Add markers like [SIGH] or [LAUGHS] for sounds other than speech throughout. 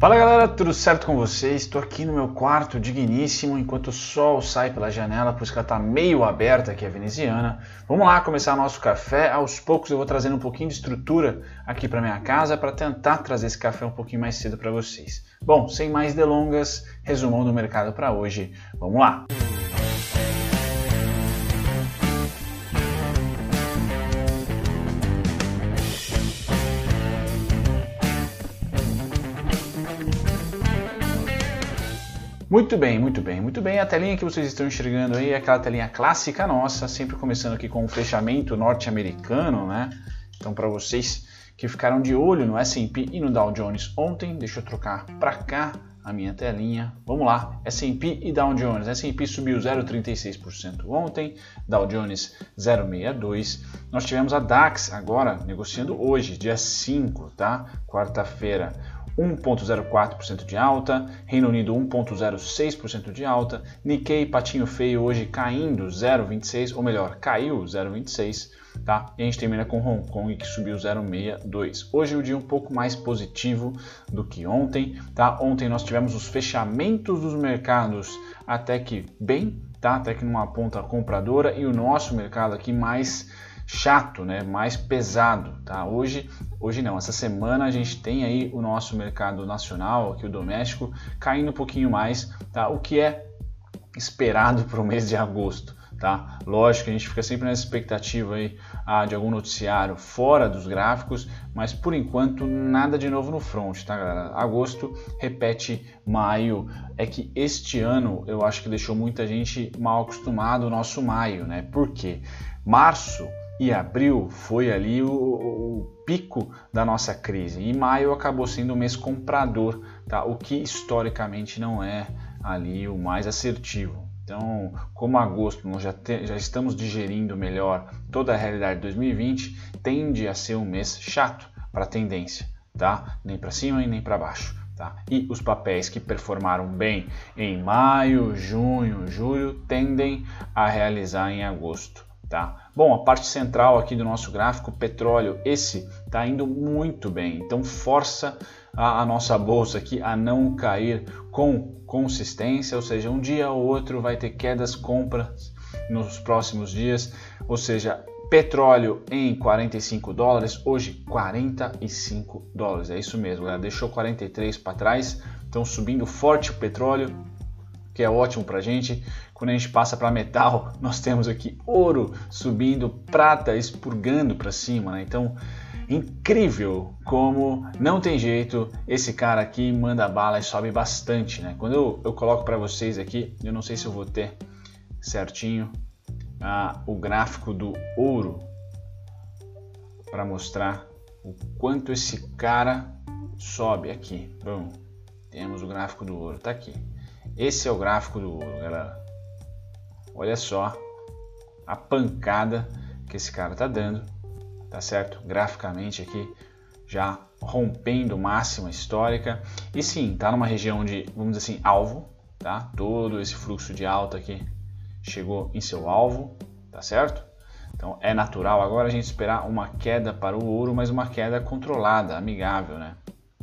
Fala galera, tudo certo com vocês? Estou aqui no meu quarto digníssimo enquanto o sol sai pela janela, que ela está meio aberta aqui a veneziana. Vamos lá começar nosso café. Aos poucos eu vou trazendo um pouquinho de estrutura aqui para minha casa para tentar trazer esse café um pouquinho mais cedo para vocês. Bom, sem mais delongas, resumão do mercado para hoje. Vamos lá! Muito bem, muito bem, muito bem. A telinha que vocês estão enxergando aí é aquela telinha clássica nossa, sempre começando aqui com o fechamento norte-americano, né? Então, para vocês que ficaram de olho no S&P e no Dow Jones ontem, deixa eu trocar para cá a minha telinha. Vamos lá, S&P e Dow Jones. S&P subiu 0,36% ontem, Dow Jones 0,62. Nós tivemos a DAX agora negociando hoje, dia 5, tá? Quarta-feira. 1,04% de alta, Reino Unido 1,06% de alta, Nikkei patinho feio hoje caindo 0,26, ou melhor, caiu 0,26, tá? E a gente termina com Hong Kong que subiu 0,62. Hoje um dia um pouco mais positivo do que ontem, tá? Ontem nós tivemos os fechamentos dos mercados até que bem, tá? Até que numa ponta compradora e o nosso mercado aqui mais chato, né? mais pesado. Tá? Hoje, hoje não, essa semana a gente tem aí o nosso mercado nacional, aqui o doméstico, caindo um pouquinho mais, tá? o que é esperado para o mês de agosto. Tá? Lógico que a gente fica sempre na expectativa aí, ah, de algum noticiário fora dos gráficos, mas por enquanto nada de novo no front, tá galera? Agosto repete maio. É que este ano eu acho que deixou muita gente mal acostumado o nosso maio, né? Por quê? Março e abril foi ali o, o, pico da nossa crise. E maio acabou sendo o mês comprador, tá? o que historicamente não é ali o mais assertivo. Então, como agosto nós já, te, já estamos digerindo melhor toda a realidade de 2020, tende a ser um mês chato para a tendência, tá? Nem para cima e nem para baixo. Tá? E os papéis que performaram bem em maio, junho, julho tendem a realizar em agosto. Tá? Bom, a parte central aqui do nosso gráfico, petróleo, esse está indo muito bem, então força a, a, nossa bolsa aqui a não cair com consistência, ou seja, um dia ou outro vai ter quedas compras nos próximos dias, ou seja, petróleo em 45 dólares, hoje 45 dólares, é isso mesmo, galera. deixou 43 para trás, então subindo forte o petróleo, que é ótimo para a gente. Quando a gente passa para metal, [LAUGHS] nós temos aqui ouro subindo, prata expurgando para cima. Né? Então, incrível como não tem jeito, esse cara aqui manda bala e sobe bastante. Né? Quando eu, eu coloco para vocês aqui, eu não sei se eu vou ter certinho ah, o gráfico do ouro para mostrar o quanto esse cara sobe aqui. Bom, temos o gráfico do ouro, tá aqui. Esse é o gráfico do ouro, galera. Olha só a pancada que esse cara tá dando, tá certo? Graficamente aqui já rompendo máxima histórica. E sim, tá numa região de, vamos dizer assim, alvo, tá? Todo esse fluxo de alta aqui chegou em seu alvo, tá certo? Então é natural agora a gente esperar uma queda para o ouro, mas uma queda controlada, amigável, né?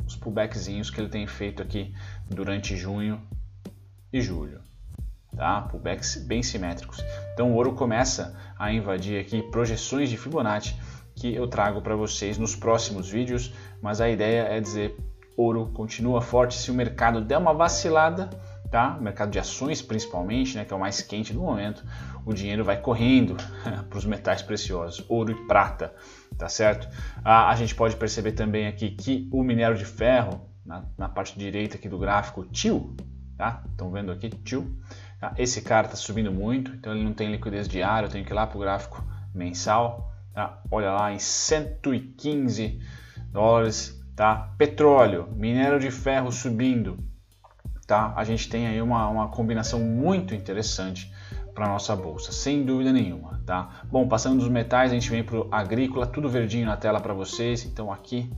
Os pullbackzinhos que ele tem feito aqui durante junho e julho, tá? Pullbacks bem simétricos. Então o ouro começa a invadir aqui projeções de Fibonacci que eu trago para vocês nos próximos vídeos, mas a ideia é dizer ouro continua forte se o mercado der uma vacilada, tá? O mercado de ações principalmente, né, que é o mais quente do momento, o dinheiro vai correndo [LAUGHS] para os metais preciosos, ouro e prata, tá certo? a gente pode perceber também aqui que o minério de ferro, na, na parte direita aqui do gráfico, TIL, tá? Estão vendo aqui, tio? Tá? Esse cara está subindo muito, então ele não tem liquidez diária, eu tenho que ir lá para o gráfico mensal, tá? Olha lá em 115 dólares, tá? Petróleo, minério de ferro subindo, tá? A gente tem aí uma, uma combinação muito interessante para nossa bolsa, sem dúvida nenhuma, tá? Bom, passando dos metais, a gente vem para o agrícola, tudo verdinho na tela para vocês, então aqui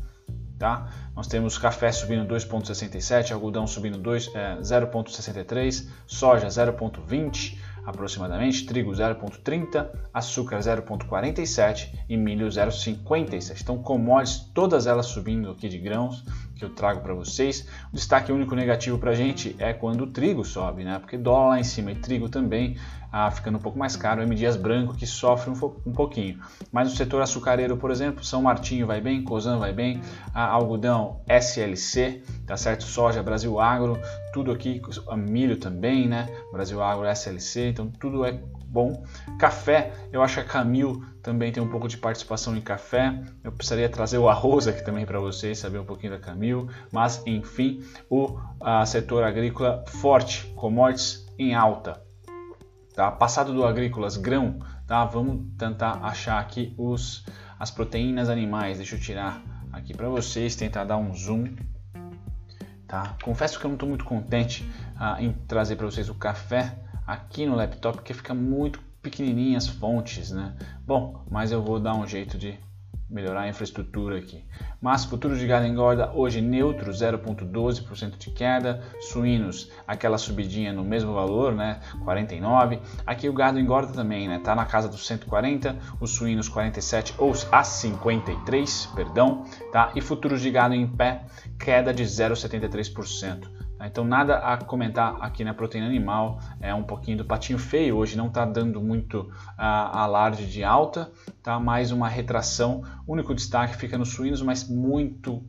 Tá? Nós temos café subindo 2,67, algodão subindo é, 0,63, soja 0,20, aproximadamente, trigo 0,30, açúcar 0,47 e milho 0,57. Então, commodities, todas elas subindo aqui de grãos que eu trago para vocês. O destaque único negativo para a gente é quando o trigo sobe, né? Porque dólar lá em cima e trigo também ah, ficando um pouco mais caro. M. Dias Branco que sofre um, um, pouquinho. Mas no setor açucareiro, por exemplo, São Martinho vai bem, Cosan vai bem, ah, algodão SLC, tá certo? Soja, Brasil Agro, tudo aqui, milho também, né? Brasil Agro, SLC, então tudo é bom. Café, eu acho que a Camil também tem um pouco de participação em café. Eu precisaria trazer o arroz aqui também para vocês, saber um pouquinho da Camil. Mas, enfim, o a, setor agrícola forte, commodities em alta. Tá? Passado do agrícolas, grão, tá? vamos tentar achar aqui os, as proteínas animais. Deixa eu tirar aqui para vocês, tentar dar um zoom. Tá? Confesso que eu não estou muito contente ah, em trazer para vocês o café aqui no laptop, porque fica muito pequenininhas fontes, né? Bom, mas eu vou dar um jeito de melhorar a infraestrutura aqui. Mas futuro de gado engorda hoje neutro, 0,12% de queda. Suínos, aquela subidinha no mesmo valor, né? 49. Aqui o gado engorda também, né? Tá na casa dos 140, os suínos 47 ou a 53, perdão, tá? E futuros de gado em pé, queda de 0,73%. Tá? Então nada a comentar aqui na proteína animal, é um pouquinho do patinho feio, hoje não está dando muito uh, alarde de alta, tá? mais uma retração, o único destaque fica nos suínos, mas muito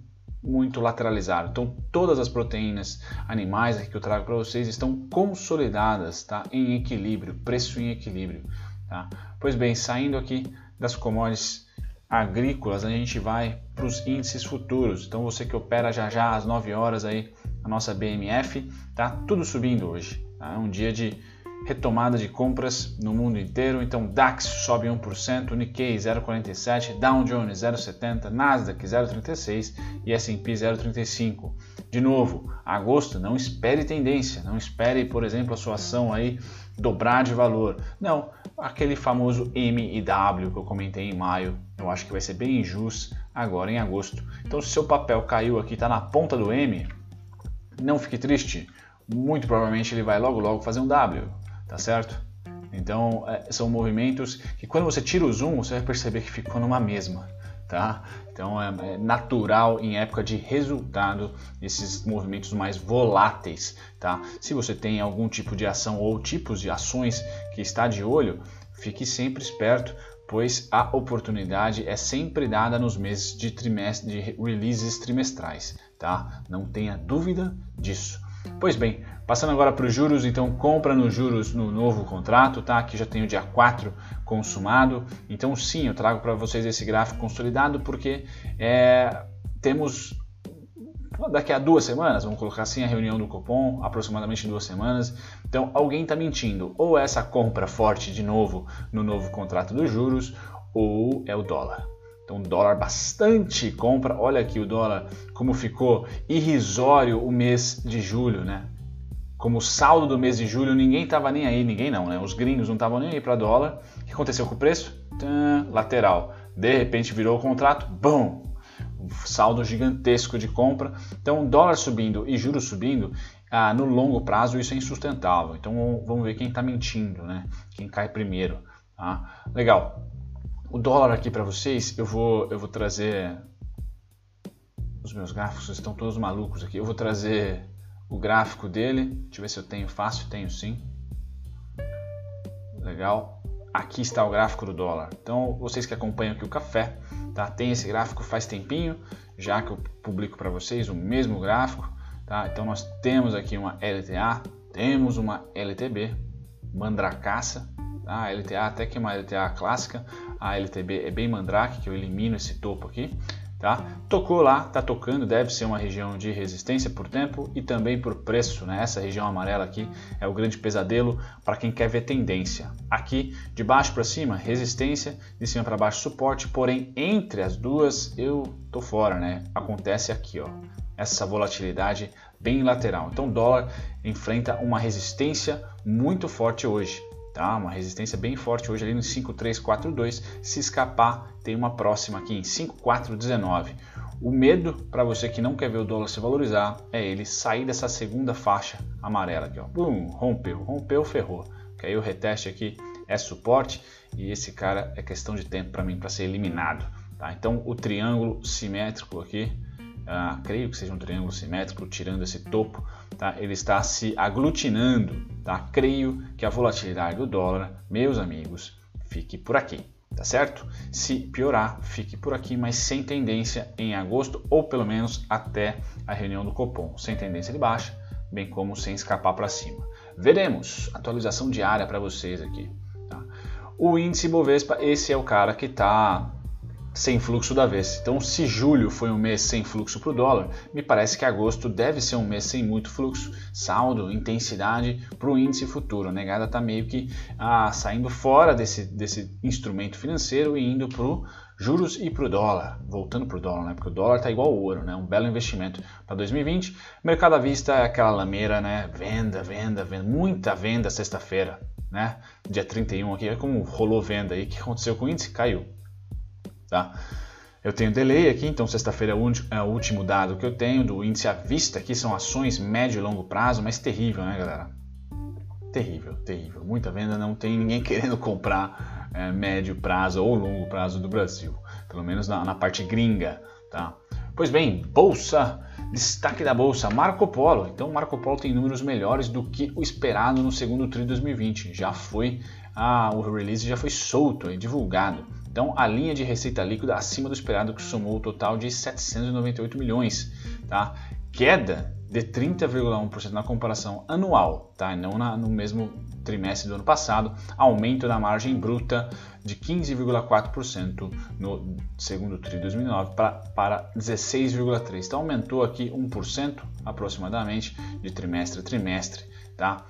muito lateralizado. Então todas as proteínas animais aqui que eu trago para vocês estão consolidadas, tá? em equilíbrio, preço em equilíbrio. Tá? Pois bem, saindo aqui das commodities agrícolas, a gente vai para os índices futuros. Então você que opera já já às 9 horas aí a nossa BMF, tá tudo subindo hoje. Tá? É um dia de retomada de compras no mundo inteiro. Então DAX sobe 1%, Nikkei 0,47, Dow Jones 0,70, Nasdaq 0,36 e S&P 0,35. De novo, agosto não espere tendência, não espere, por exemplo, a sua ação aí dobrar de valor. Não, aquele famoso M e W que eu comentei em maio, eu acho que vai ser bem injusto agora em agosto. Então, se seu papel caiu aqui, está na ponta do M, não fique triste. Muito provavelmente ele vai logo logo fazer um W, tá certo? Então, é, são movimentos que quando você tira o zoom, você vai perceber que ficou numa mesma. Tá? Então é, é natural em época de resultado esses movimentos mais voláteis, tá? Se você tem algum tipo de ação ou tipos de ações que está de olho, fique sempre esperto, pois a oportunidade é sempre dada nos meses de trimestre de releases trimestrais, tá? Não tenha dúvida disso. Pois bem, passando agora para os juros, então compra nos juros no novo contrato, tá? Aqui já tem o dia 4 consumado. Então sim, eu trago para vocês esse gráfico consolidado porque é, temos daqui a duas semanas, vamos colocar assim a reunião do Copom, aproximadamente duas semanas. Então alguém está mentindo, ou essa compra forte de novo no novo contrato dos juros, ou é o dólar. Então, dólar bastante compra. Olha aqui o dólar como ficou irrisório o mês de julho, né? Como saldo do mês de julho, ninguém estava nem aí, ninguém não, né? Os gringos não estavam nem aí para dólar. O que aconteceu com o preço? Tã, lateral. De repente virou o contrato, bom, saldo gigantesco de compra. Então, dólar subindo e juros subindo, ah, no longo prazo isso é insustentável. Então, vamos ver quem está mentindo, né? Quem cai primeiro. Tá? Legal o dólar aqui para vocês, eu vou, eu vou trazer. Os meus gráficos estão todos malucos aqui. Eu vou trazer o gráfico dele. Deixa eu ver se eu tenho fácil. Tenho sim. Legal. Aqui está o gráfico do dólar. Então, vocês que acompanham aqui o café, tá? Tem esse gráfico faz tempinho, já que eu publico para vocês o mesmo gráfico, tá? Então, nós temos aqui uma LTA, temos uma LTB, mandracaça, tá? A LTA até que é uma LTA clássica, a LTB é bem mandrake, que eu elimino esse topo aqui. Tá? Tocou lá, está tocando, deve ser uma região de resistência por tempo e também por preço. Né? Essa região amarela aqui é o grande pesadelo para quem quer ver tendência. Aqui, de baixo para cima, resistência, de cima para baixo, suporte, porém entre as duas eu tô fora. Né? Acontece aqui, ó, essa volatilidade bem lateral. Então o dólar enfrenta uma resistência muito forte hoje tá? Uma resistência bem forte hoje ali no 5342. Se escapar, tem uma próxima aqui em 5419. O medo para você que não quer ver o dólar se valorizar é ele sair dessa segunda faixa amarela aqui, ó. Bum, rompeu, rompeu, ferrou. que aí o reteste aqui é suporte e esse cara é questão de tempo para mim para ser eliminado. Tá? Então o triângulo simétrico aqui, ah, creio que seja um triângulo simétrico, tirando esse topo, tá? ele está se aglutinando. Tá? Creio que a volatilidade do dólar, meus amigos, fique por aqui. Tá certo? Se piorar, fique por aqui, mas sem tendência em agosto ou pelo menos até a reunião do Copom, sem tendência de baixa, bem como sem escapar para cima. Veremos atualização diária para vocês aqui. Tá? O índice Bovespa, esse é o cara que está sem fluxo da vez. Então, se julho foi um mês sem fluxo para o dólar, me parece que agosto deve ser um mês sem muito fluxo, saldo, intensidade para o índice futuro. A negada está meio que ah, saindo fora desse, desse instrumento financeiro e indo para o juros e para o dólar, voltando para o dólar, né? porque o dólar está igual ao ouro, né? um belo investimento para 2020. Mercado à vista é aquela lameira, né? venda, venda, venda, muita venda sexta-feira, né? dia 31 aqui, é como rolou venda aí, o que aconteceu com o índice? Caiu Tá? Eu tenho delay aqui, então sexta-feira é, é o último dado que eu tenho do índice à vista, aqui são ações médio e longo prazo, mas terrível, né, galera? Terrível, terrível. Muita venda, não tem ninguém [LAUGHS] querendo comprar é, médio prazo ou longo prazo do Brasil, pelo menos na, na parte gringa, tá? Pois bem, bolsa, destaque da bolsa, Marco Polo. Então, Marco Polo tem números melhores do que o esperado no segundo tri de 2020. Já foi, ah, o release já foi solto, é divulgado. Então, a linha de receita líquida acima do esperado, que somou o total de 798 milhões, tá? Queda de 30,1% na comparação anual, tá? não na, no mesmo trimestre do ano passado, aumento da margem bruta de 15,4% no segundo tri de 2009 para, para 16,3%. Então aumentou aqui 1% aproximadamente de trimestre a trimestre. Tá?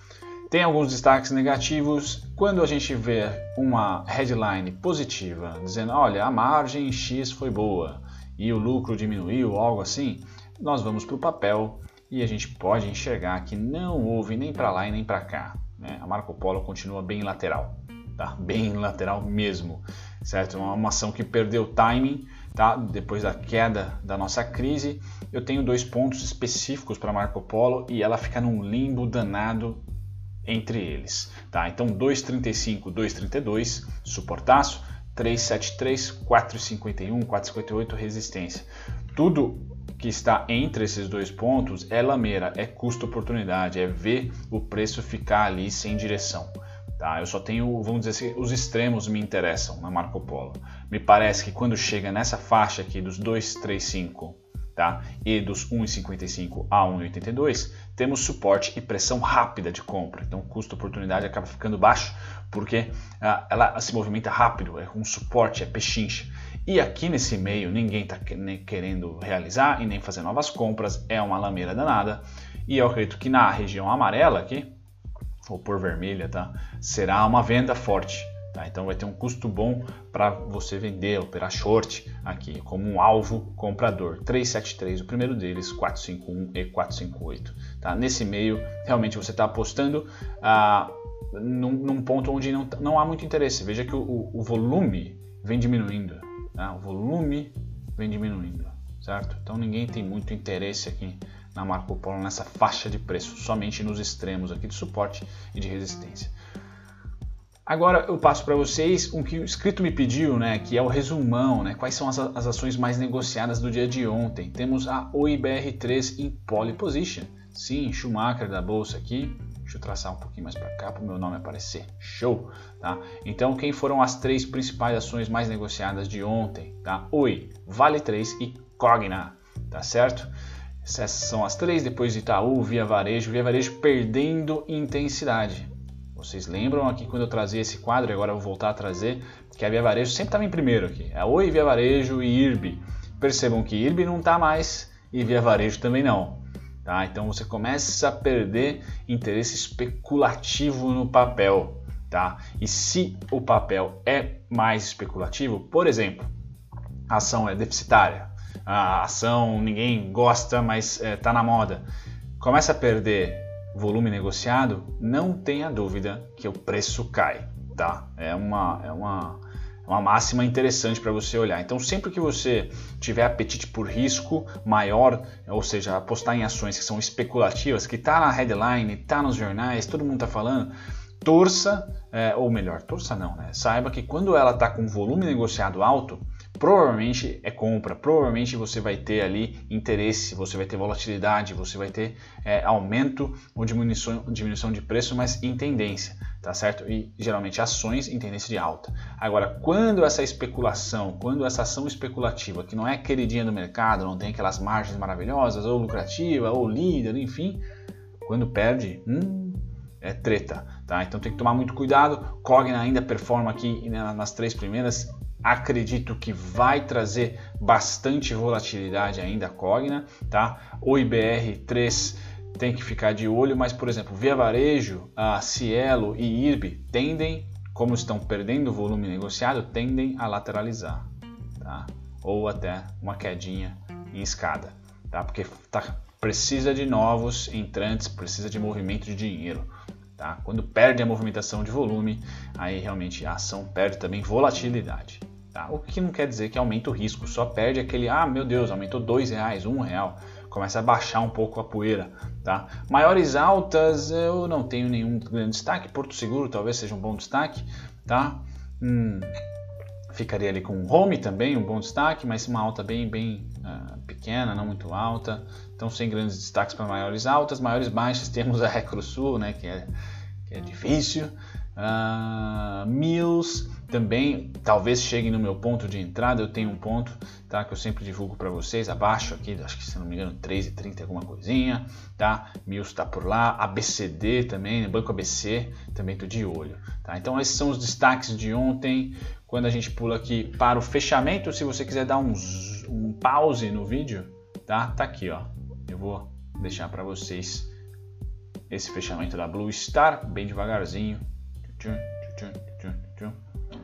Tem alguns destaques negativos. Quando a gente vê uma headline positiva, dizendo, olha, a margem X foi boa e o lucro diminuiu, algo assim, nós vamos para o papel e a gente pode enxergar que não houve nem para lá e nem para cá. Né? A Marco Polo continua bem lateral, tá? bem lateral mesmo, certo? Uma, uma ação que perdeu timing, tá? depois da queda da nossa crise. Eu tenho dois pontos específicos para Marco Polo e ela fica num limbo danado entre eles. Tá? Então 2,35, 2,32, suportaço, 3,73, 4,51, 4,58, resistência. Tudo que está entre esses dois pontos é lameira, é custo-oportunidade, é ver o preço ficar ali sem direção. Tá? Eu só tenho, vamos dizer assim, os extremos me interessam na Marco Polo. Me parece que quando chega nessa faixa aqui dos 235 tá? e dos 1,55 a 1,82, temos suporte e pressão rápida de compra. Então, o custo-oportunidade acaba ficando baixo porque ah, ela se movimenta rápido, é um suporte, é pechincha. E aqui nesse meio ninguém está querendo realizar e nem fazer novas compras, é uma lameira danada. E eu acredito que na região amarela aqui, ou por vermelha, tá? será uma venda forte. Tá? Então vai ter um custo bom para você vender, operar short aqui, como um alvo comprador. 373, o primeiro deles, 451 e 458. Tá? Nesse meio, realmente você está apostando ah, num, num, ponto onde não, não há muito interesse. Veja que o, o volume vem diminuindo. Tá? O volume vem diminuindo, certo? Então ninguém tem muito interesse aqui na Marco Polo nessa faixa de preço, somente nos extremos aqui de suporte e de resistência. Agora eu passo para vocês o que o inscrito me pediu, né, que é o resumão, né, quais são as, as ações mais negociadas do dia de ontem. Temos a OIBR3 em pole position, sim, Schumacher da bolsa aqui. Deixa eu traçar um pouquinho mais para cá para o meu nome aparecer. Show, tá? Então quem foram as três principais ações mais negociadas de ontem, tá? Oi, Vale 3 e Cogna, tá certo? Essas são as três, depois de Itaú, Via Varejo, Via Varejo perdendo intensidade. Vocês lembram aqui quando eu trazia esse quadro, e agora eu vou voltar a trazer, que a Via Varejo sempre estava em primeiro aqui. É Oi, Via Varejo e IRB. Percebam que IRB não está mais e Via Varejo também não. Tá? Então você começa a perder interesse especulativo no papel. Tá? E se o papel é mais especulativo, por exemplo, a ação é deficitária, a ação ninguém gosta, mas está é, tá na moda, começa a perder volume negociado, não tenha dúvida que o preço cai, tá? É uma, é uma, é uma máxima interessante para você olhar. Então, sempre que você tiver apetite por risco maior, ou seja, apostar em ações que são especulativas, que está na headline, está nos jornais, todo mundo está falando, torça, é, ou melhor, torça não, né? Saiba que quando ela está com volume negociado alto, provavelmente é compra, provavelmente você vai ter ali interesse, você vai ter volatilidade, você vai ter é, aumento ou diminuição, diminuição de preço, mas em tendência, tá certo? E geralmente ações em tendência de alta. Agora, quando essa especulação, quando essa ação especulativa, que não é queridinha do mercado, não tem aquelas margens maravilhosas, ou lucrativa, ou líder, enfim, quando perde, hum, é treta, tá? Então tem que tomar muito cuidado. Cogna ainda performa aqui nas três primeiras, acredito que vai trazer bastante volatilidade ainda a Cogna, tá? O IBR3 tem que ficar de olho, mas por exemplo, Via Varejo, a Cielo e IRB tendem, como estão perdendo volume negociado, tendem a lateralizar, tá? Ou até uma quedinha em escada, tá? Porque tá, precisa de novos entrantes, precisa de movimento de dinheiro. Tá? Quando perde a movimentação de volume, aí realmente a ação perde também volatilidade. Tá? O que não quer dizer que aumenta o risco, só perde aquele, ah meu Deus, aumentou dois reais, um real, começa a baixar um pouco a poeira. Tá? Maiores altas eu não tenho nenhum grande destaque, Porto Seguro talvez seja um bom destaque. Tá? Hum, ficaria ali com Home também, um bom destaque, mas uma alta bem, bem uh, pequena, não muito alta. Então sem grandes destaques para maiores altas, maiores baixas [LAUGHS] temos a Recrosul, né, que é, que é difícil. Uh, Mills também talvez chegue no meu ponto de entrada. Eu tenho um ponto tá, que eu sempre divulgo para vocês abaixo aqui, acho que se não me engano 3,30 alguma coisinha. Tá? Mills está por lá, ABCD também, Banco ABC também estou de olho. Tá? Então esses são os destaques de ontem. Quando a gente pula aqui para o fechamento, se você quiser dar um, um pause no vídeo, tá? Tá aqui, ó. Eu vou deixar para vocês esse fechamento da Blue Star, bem devagarzinho.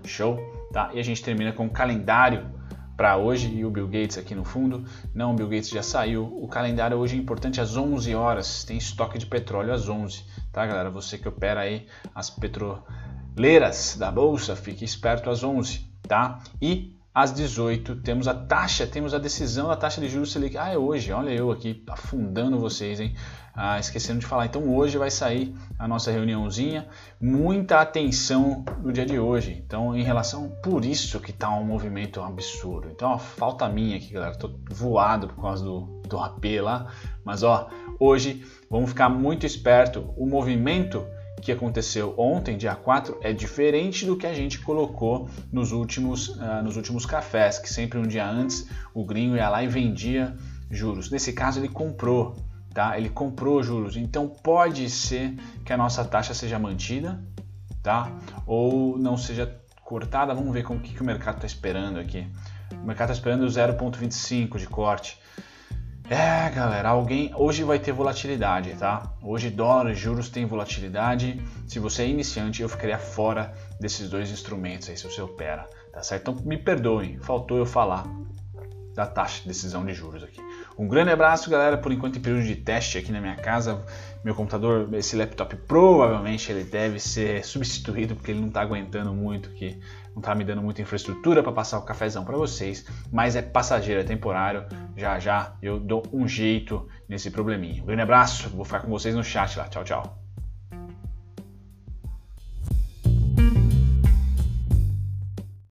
Show, tá? E a gente termina com o calendário para hoje e o Bill Gates aqui no fundo. Não, o Bill Gates já saiu. O calendário hoje é importante às 11 horas. Tem estoque de petróleo às 11, tá, galera? Você que opera aí as petroleiras da bolsa, fique esperto às 11, tá? E às 18 temos a taxa, temos a decisão da taxa de juros Selic. Ah, é hoje, olha eu aqui afundando vocês, hein? Ah, esquecendo de falar. Então hoje vai sair a nossa reuniãozinha. Muita atenção no dia de hoje. Então, em relação, por isso que tá um movimento absurdo. Então, ó, falta minha aqui, galera. Tô voado por causa do, do AP lá. Mas ó, hoje vamos ficar muito esperto. O movimento que aconteceu ontem, dia 4, é diferente do que a gente colocou nos últimos, uh, nos últimos cafés, que sempre um dia antes o gringo ia lá e vendia juros. Nesse caso ele comprou, tá? Ele comprou juros. Então pode ser que a nossa taxa seja mantida, tá? Ou não seja cortada. Vamos ver como que, que o mercado está esperando aqui. O mercado está esperando 0,25 de corte. É, galera, alguém hoje vai ter volatilidade, tá? Hoje dólar e juros tem volatilidade. Se você é iniciante, eu ficaria fora desses dois instrumentos aí se você opera, tá certo? Então me perdoem, faltou eu falar da taxa de decisão de juros aqui. Um grande abraço, galera, por enquanto em período de teste aqui na minha casa. Meu computador, esse laptop, provavelmente ele deve ser substituído porque ele não está aguentando muito aqui não está me dando muita infraestrutura para passar o cafezão para vocês, mas é passageiro, é temporário. Já já eu dou um jeito nesse probleminha. Um grande abraço, vou ficar com vocês no chat lá. Tchau, tchau.